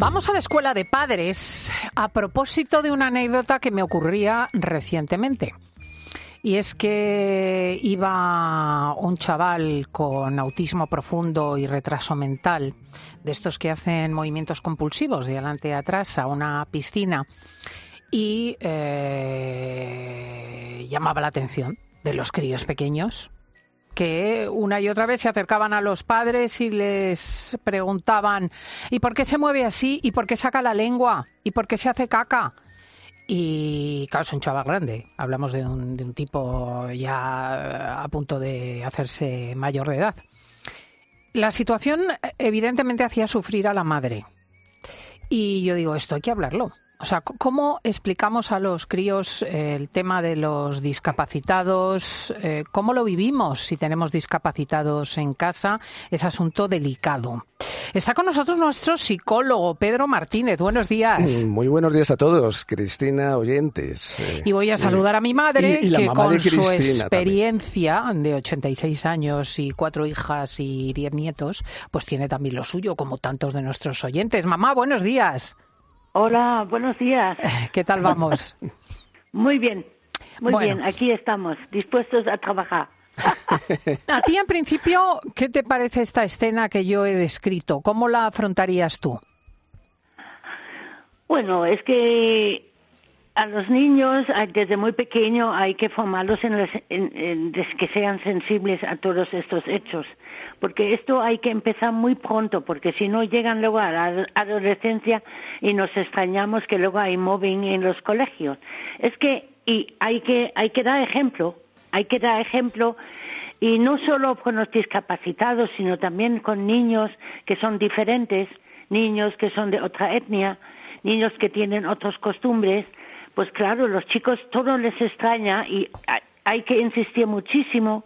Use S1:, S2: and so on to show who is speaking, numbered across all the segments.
S1: Vamos a la escuela de padres a propósito de una anécdota que me ocurría recientemente. Y es que iba un chaval con autismo profundo y retraso mental, de estos que hacen movimientos compulsivos de adelante y atrás, a una piscina y eh, llamaba la atención de los críos pequeños que una y otra vez se acercaban a los padres y les preguntaban ¿y por qué se mueve así? ¿y por qué saca la lengua? ¿y por qué se hace caca? Y claro, es un grande. Hablamos de un, de un tipo ya a punto de hacerse mayor de edad. La situación evidentemente hacía sufrir a la madre. Y yo digo, esto hay que hablarlo. O sea, ¿cómo explicamos a los críos eh, el tema de los discapacitados? Eh, ¿Cómo lo vivimos si tenemos discapacitados en casa? Es asunto delicado. Está con nosotros nuestro psicólogo, Pedro Martínez. Buenos días.
S2: Mm, muy buenos días a todos, Cristina, oyentes.
S1: Eh, y voy a saludar a mi madre, que con su experiencia de 86 años y cuatro hijas y diez nietos, pues tiene también lo suyo, como tantos de nuestros oyentes. Mamá, buenos días.
S3: Hola, buenos días.
S1: ¿Qué tal vamos?
S3: Muy bien, muy bien, aquí estamos, dispuestos a trabajar.
S1: a ti, en principio, ¿qué te parece esta escena que yo he descrito? ¿Cómo la afrontarías tú?
S3: Bueno, es que a los niños desde muy pequeño hay que formarlos en, que sean sensibles a todos estos hechos, porque esto hay que empezar muy pronto, porque si no llegan luego a la adolescencia y nos extrañamos que luego hay mobbing en los colegios. Es que y hay que hay que dar ejemplo, hay que dar ejemplo y no solo con los discapacitados, sino también con niños que son diferentes, niños que son de otra etnia, niños que tienen otras costumbres pues claro, los chicos todo les extraña y hay que insistir muchísimo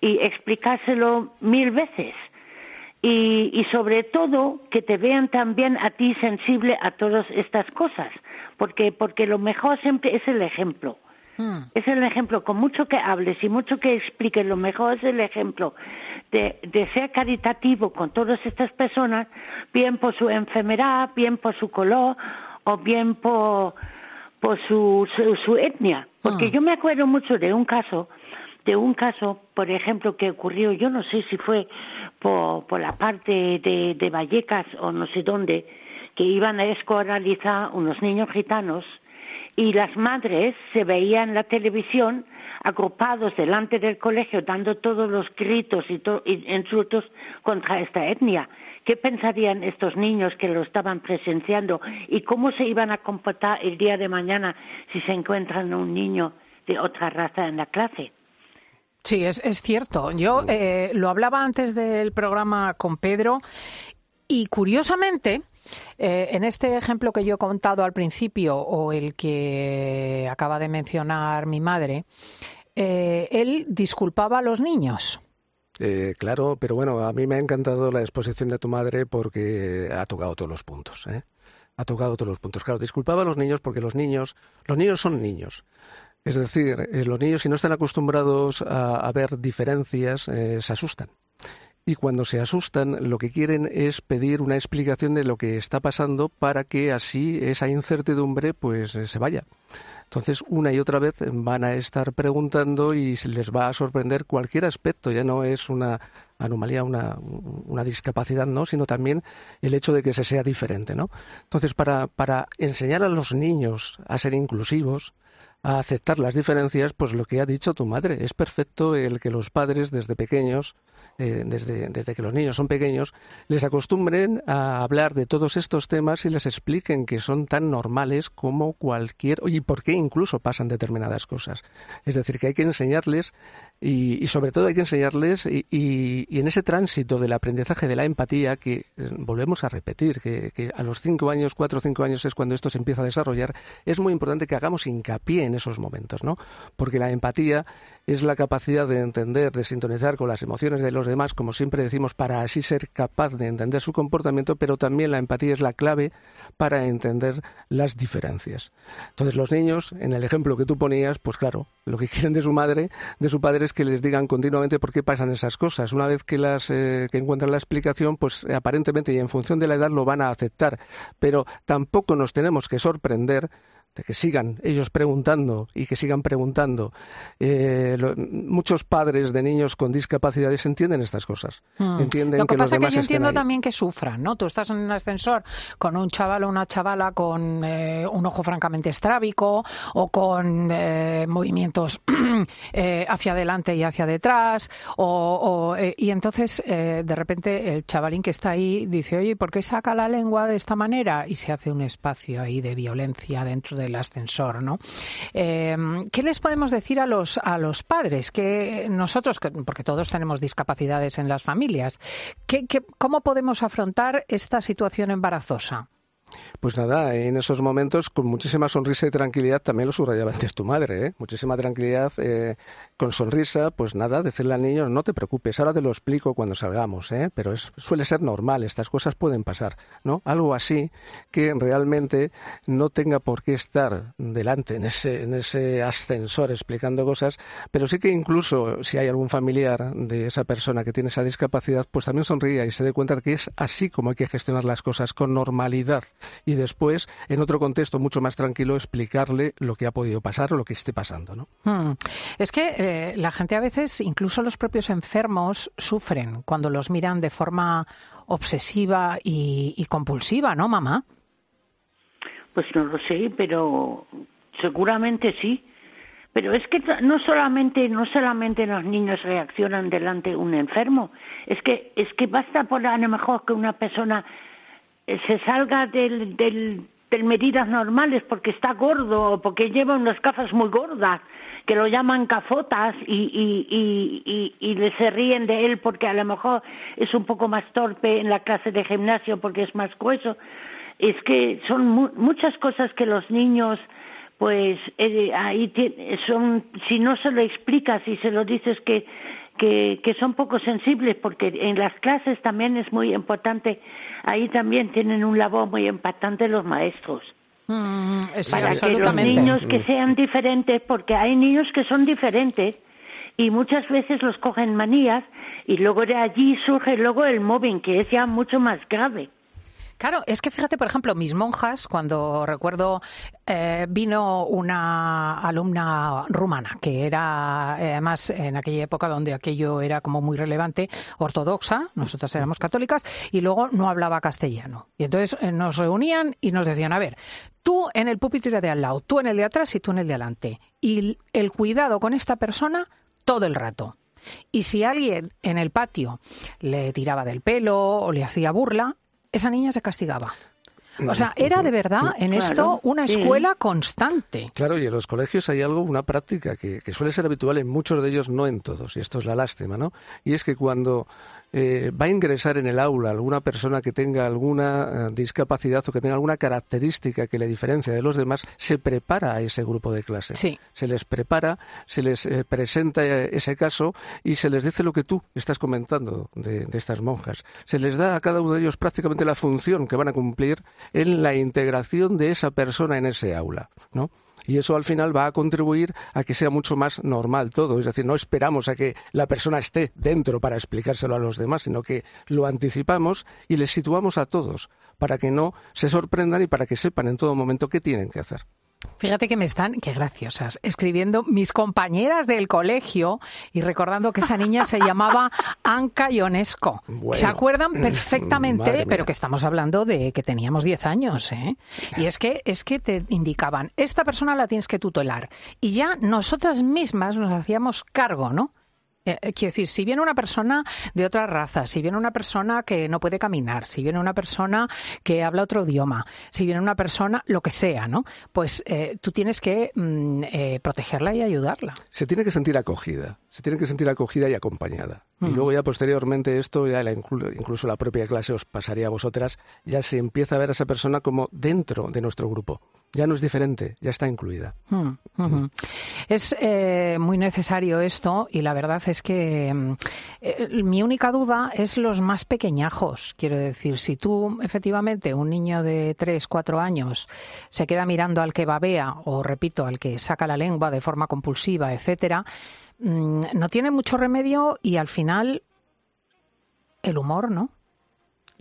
S3: y explicárselo mil veces. Y, y, sobre todo que te vean también a ti sensible a todas estas cosas, porque, porque lo mejor siempre es el ejemplo. Hmm. Es el ejemplo, con mucho que hables y mucho que expliques, lo mejor es el ejemplo de, de ser caritativo con todas estas personas, bien por su enfermedad, bien por su color o bien por, por su, su, etnia. Porque ah. yo me acuerdo mucho de un caso, de un caso, por ejemplo, que ocurrió, yo no sé si fue por, por la parte de, de Vallecas o no sé dónde, que iban a escolarizar unos niños gitanos y las madres se veían en la televisión agrupados delante del colegio dando todos los gritos y, y insultos contra esta etnia. ¿Qué pensarían estos niños que lo estaban presenciando y cómo se iban a comportar el día de mañana si se encuentran un niño de otra raza en la clase?
S1: Sí, es, cierto. Yo eh, lo hablaba antes del programa con Pedro y curiosamente, eh, en este ejemplo que yo he contado al principio o el que acaba de mencionar mi madre, eh, él disculpaba a los niños.
S2: Eh, claro, pero bueno, a mí me ha encantado la exposición de tu madre porque ha tocado todos los puntos. ¿eh? Ha tocado todos los puntos. Claro, disculpaba a los niños porque los niños, los niños son niños. Es decir, eh, los niños si no están acostumbrados a, ver diferencias, se asustan. Y cuando se asustan, lo que quieren es pedir una explicación de lo que está pasando para que así esa incertidumbre pues se vaya. Entonces, una y otra vez van a estar preguntando y les va a sorprender cualquier aspecto. Ya no es una anomalía, una, una discapacidad, ¿no? Sino también el hecho de que se sea diferente, ¿no? Entonces, para, para enseñar a los niños a ser inclusivos, a aceptar las diferencias, pues lo que ha dicho tu madre. Es perfecto el que los padres desde pequeños, eh, desde, desde, que los niños son pequeños, les acostumbren a hablar de todos estos temas y les expliquen que son tan normales como cualquier, y por qué incluso pasan determinadas cosas. Es decir, que hay que enseñarles y, sobre todo hay que enseñarles y, en ese tránsito del aprendizaje de la empatía que eh, volvemos a repetir, que, a los cinco años, cuatro o cinco años es cuando esto se empieza a desarrollar, es muy importante que hagamos hincapié esos momentos, ¿no? Porque la empatía es la capacidad de entender, de sintonizar con las emociones de los demás, como siempre decimos, para así ser capaz de entender su comportamiento, pero también la empatía es la clave para entender las diferencias. Entonces los niños, en el ejemplo que tú ponías, pues claro, lo que quieren de su madre, de su padre es que les digan continuamente por qué pasan esas cosas. Una vez que las eh, que encuentran la explicación, pues aparentemente y en función de la edad lo van a aceptar, pero tampoco nos tenemos que sorprender de que sigan ellos preguntando y que sigan preguntando. Eh, muchos padres de niños con discapacidades entienden estas cosas.
S1: Hmm.
S2: Entienden
S1: lo que, pasa
S2: es
S1: que yo entiendo también que sufran, ¿no? Tú estás en un ascensor con un chaval o una chavala con eh, un ojo francamente estrábico o con eh, movimientos hacia adelante y hacia detrás o, y entonces de repente el chavalín que está ahí dice, oye, ¿por qué saca la lengua de esta manera? Y se hace un espacio ahí de violencia dentro del ascensor, ¿no? Em, ¿Qué les podemos decir a los a los padres que nosotros, porque todos tenemos discapacidades en las familias, cómo podemos afrontar esta situación embarazosa?
S2: Pues nada, en esos momentos, con muchísima sonrisa y tranquilidad, también lo subrayaba antes tu madre, ¿eh? muchísima tranquilidad, eh, con sonrisa, pues nada, decirle al niño, no te preocupes, ahora te lo explico cuando salgamos, ¿eh? pero es, suele ser normal, estas cosas pueden pasar, ¿no? Algo así que realmente no tenga por qué estar delante en ese, en ese ascensor explicando cosas, pero sí que incluso si hay algún familiar de esa persona que tiene esa discapacidad, pues también sonría y se dé cuenta de que es así como hay que gestionar las cosas, con normalidad y después, en otro contexto mucho más tranquilo, explicarle lo que ha podido pasar o lo que esté pasando. ¿no?
S1: Hmm. Es que eh, la gente a veces, incluso los propios enfermos, sufren cuando los miran de forma obsesiva y, y compulsiva, ¿no, mamá?
S3: Pues no lo sé, pero seguramente sí. Pero es que no solamente no solamente los niños reaccionan delante de un enfermo, es que es que basta por a lo mejor que una persona se salga del, del, medidas normales porque está gordo o porque lleva unas gafas muy gordas que lo llaman cafotas y, y, y, y, le se ríen de él porque a lo mejor es un poco más torpe en la clase de gimnasio porque es más grueso. Es que son muchas cosas que los niños pues eh, ahí son si no se lo explicas y se lo dices que que, son poco sensibles porque en las clases también es muy importante, ahí también tienen un labor muy importante los maestros.
S1: Mm,
S3: para que los niños que sean diferentes, porque hay niños que son diferentes y muchas veces los cogen manías y luego de allí surge luego el mobbing, que es ya mucho más grave.
S1: Claro, es que fíjate, por ejemplo, mis monjas, cuando recuerdo, eh, vino una alumna rumana, que era, eh, además, en aquella época donde aquello era como muy relevante, ortodoxa, nosotras éramos católicas, y luego no hablaba castellano. Y entonces eh, nos reunían y nos decían, a ver, tú en el pupitre de al lado, tú en el de atrás y tú en el de adelante. Y el cuidado con esta persona todo el rato. Y si alguien en el patio le tiraba del pelo o le hacía burla, esa niña se castigaba. O sea, era de verdad en esto una escuela constante.
S2: Claro, y en los colegios hay algo, una práctica que, que, suele ser habitual en muchos de ellos, no en todos, y esto es la lástima, ¿no? Y es que cuando eh, va a ingresar en el aula alguna persona que tenga alguna eh, discapacidad o que tenga alguna característica que le diferencia de los demás, se prepara a ese grupo de clase. Se les prepara, se les eh, presenta ese caso y se les dice lo que tú estás comentando de, de estas monjas. Se les da a cada uno de ellos prácticamente la función que van a cumplir en la integración de esa persona en ese aula, ¿no? Y eso al final va a contribuir a que sea mucho más normal todo. Es decir, no esperamos a que la persona esté dentro para explicárselo a los demás, sino que lo anticipamos y les situamos a todos para que no se sorprendan y para que sepan en todo momento qué tienen que hacer.
S1: Fíjate que me están, qué graciosas, escribiendo mis compañeras del colegio y recordando que esa niña se llamaba Anca Ionesco. se acuerdan perfectamente, pero que estamos hablando de que teníamos 10 años, ¿eh? Y es que, es que te indicaban, esta persona la tienes que tutelar. Y ya nosotras mismas nos hacíamos cargo, ¿no? Eh, eh, quiero decir, si viene una persona de otra raza, si viene una persona que no puede caminar, si viene una persona que habla otro idioma, si viene una persona, lo que sea, ¿no? Pues eh, tú tienes que mm, protegerla y ayudarla.
S2: Se tiene que sentir acogida, se tiene que sentir acogida y acompañada. Y luego ya posteriormente esto, ya la, incluso la propia clase os pasaría a vosotras, ya se empieza a ver a esa persona como dentro de nuestro grupo. Ya no es diferente, ya está incluida.
S1: Mm, es eh, muy necesario esto y la verdad es que mm, eh, mi única duda es los más pequeñajos. Quiero decir, si tú efectivamente, un niño de 3, 4 años, se queda mirando al que babea o, repito, al que saca la lengua de forma compulsiva, etcétera, mm, no tiene mucho remedio y al final el humor, ¿no?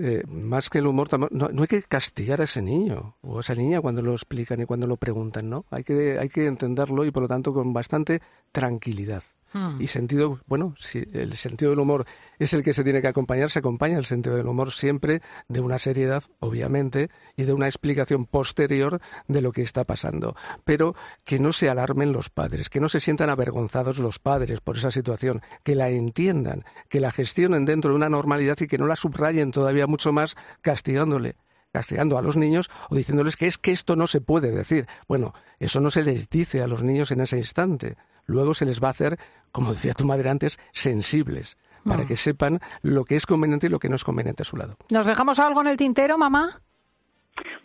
S2: Eh, más que el humor, no, hay que castigar a ese niño o a esa niña cuando lo explican y cuando lo preguntan, ¿no? Hay que, hay que entenderlo y por lo tanto con bastante tranquilidad. Hmm. Y sentido, bueno, si el sentido del humor es el que se tiene que acompañar, se acompaña el sentido del humor siempre de una seriedad, obviamente, y de una explicación posterior de lo que está pasando. Pero que no se alarmen los padres, que no se sientan avergonzados los padres por esa situación, que la entiendan, que la gestionen dentro de una normalidad y que no la subrayen todavía mucho más castigándole castigando a los niños o diciéndoles que es que esto no se puede decir. Bueno, eso no se les dice a los niños en ese instante luego se les va a hacer, como decía tu madre antes, sensibles para mm. que sepan lo que es conveniente y lo que no es conveniente a su lado.
S1: ¿Nos dejamos algo en el tintero, mamá?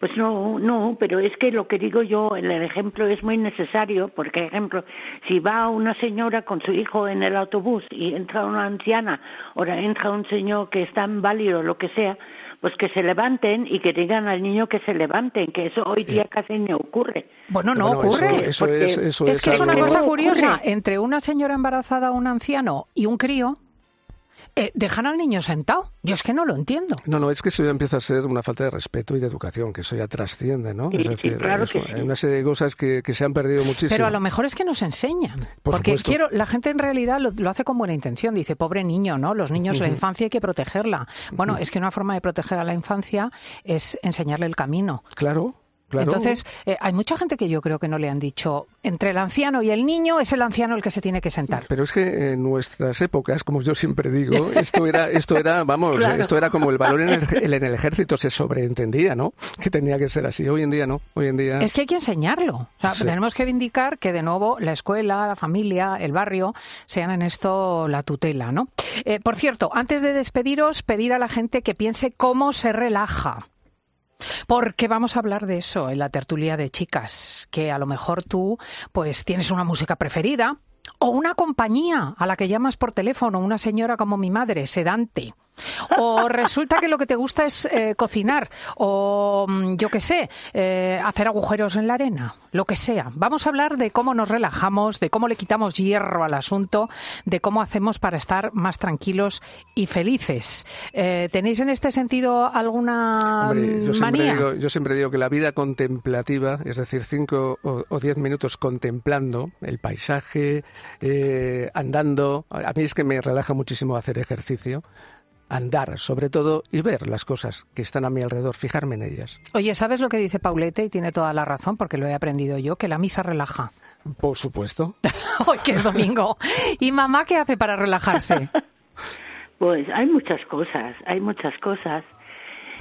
S3: Pues no, no, pero es que lo que digo yo, el ejemplo es muy necesario, porque, ejemplo, si va una señora con su hijo en el autobús y entra una anciana, o entra un señor que está inválido, lo que sea, pues que se levanten y que digan al niño que se levanten, que eso hoy día casi no ocurre.
S1: Bueno, no ocurre. Eso, es, es, que es una cosa curiosa. Entre una señora embarazada, un anciano y un crío, eh, dejan al niño sentado. Yo es que no lo entiendo.
S2: No, no, es que eso ya empieza a ser una falta de respeto y de educación, que eso ya trasciende, ¿no? es decir, hay una serie de cosas que, se han perdido muchísimo.
S1: Pero a lo mejor es que nos enseñan. porque quiero, la gente en realidad lo, hace con buena intención. Dice, pobre niño, ¿no? Los niños, la infancia hay que protegerla. Bueno, es que una forma de proteger a la infancia es enseñarle el camino.
S2: Claro.
S1: Entonces, eh, hay mucha gente que yo creo que no le han dicho, entre el anciano y el niño es el anciano el que se tiene que sentar.
S2: Pero es que en nuestras épocas, como yo siempre digo, esto era, esto era vamos, esto era como el valor en el, en el, ejército, se sobreentendía, ¿no? Que tenía que ser así. Hoy en día no, hoy en día...
S1: Es que hay que enseñarlo. Tenemos que vindicar que, de nuevo, la escuela, la familia, el barrio, sean en esto la tutela, ¿no? Eh, por cierto, antes de despediros, pedir a la gente que piense cómo se relaja. Porque vamos a hablar de eso en la tertulia de chicas, que a lo mejor tú pues tienes una música preferida o una compañía a la que llamas por teléfono, una señora como mi madre, sedante o resulta que lo que te gusta es eh, cocinar, o mm, yo qué sé, eh, hacer agujeros en la arena, lo que sea. Vamos a hablar de cómo nos relajamos, de cómo le quitamos hierro al asunto, de cómo hacemos para estar más tranquilos y felices. Eh, ¿Tenéis en este sentido alguna
S2: yo
S1: manía?
S2: Siempre digo, yo siempre digo que la vida contemplativa, es decir, cinco o, diez minutos contemplando el paisaje, andando, a mí es que me relaja muchísimo hacer ejercicio andar sobre todo y ver las cosas que están a mi alrededor, fijarme en ellas.
S1: Oye, ¿sabes lo que dice Paulete? Y tiene toda la razón porque lo he aprendido yo, que la misa relaja.
S2: Por supuesto.
S1: Hoy que es domingo. ¿Y mamá qué hace para relajarse?
S3: Pues hay muchas cosas, hay muchas cosas.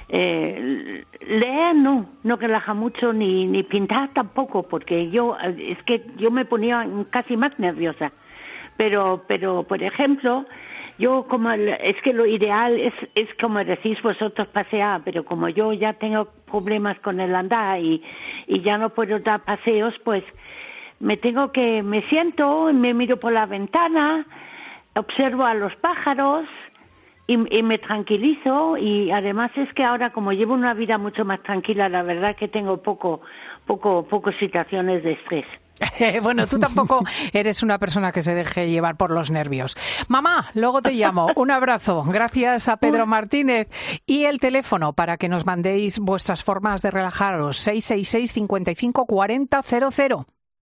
S3: Eh, leer no, no relaja mucho, ni, ni pintar tampoco, porque yo, es que yo me ponía casi más nerviosa. Pero, pero, por ejemplo, yo como es que lo ideal es es como decís vosotros pasear pero como yo ya tengo problemas con el andar y y ya no puedo dar paseos pues me tengo que me siento me miro por la ventana observo a los pájaros y, me tranquilizo y además es que ahora como llevo una vida mucho más tranquila la verdad que tengo poco poco pocas situaciones de estrés
S1: bueno, tú tampoco eres una persona que se deje llevar por los nervios. Mamá, luego te llamo. Un abrazo. Gracias a Pedro Martínez. Y el teléfono para que nos mandéis vuestras formas de relajaros. 666 55 40 00.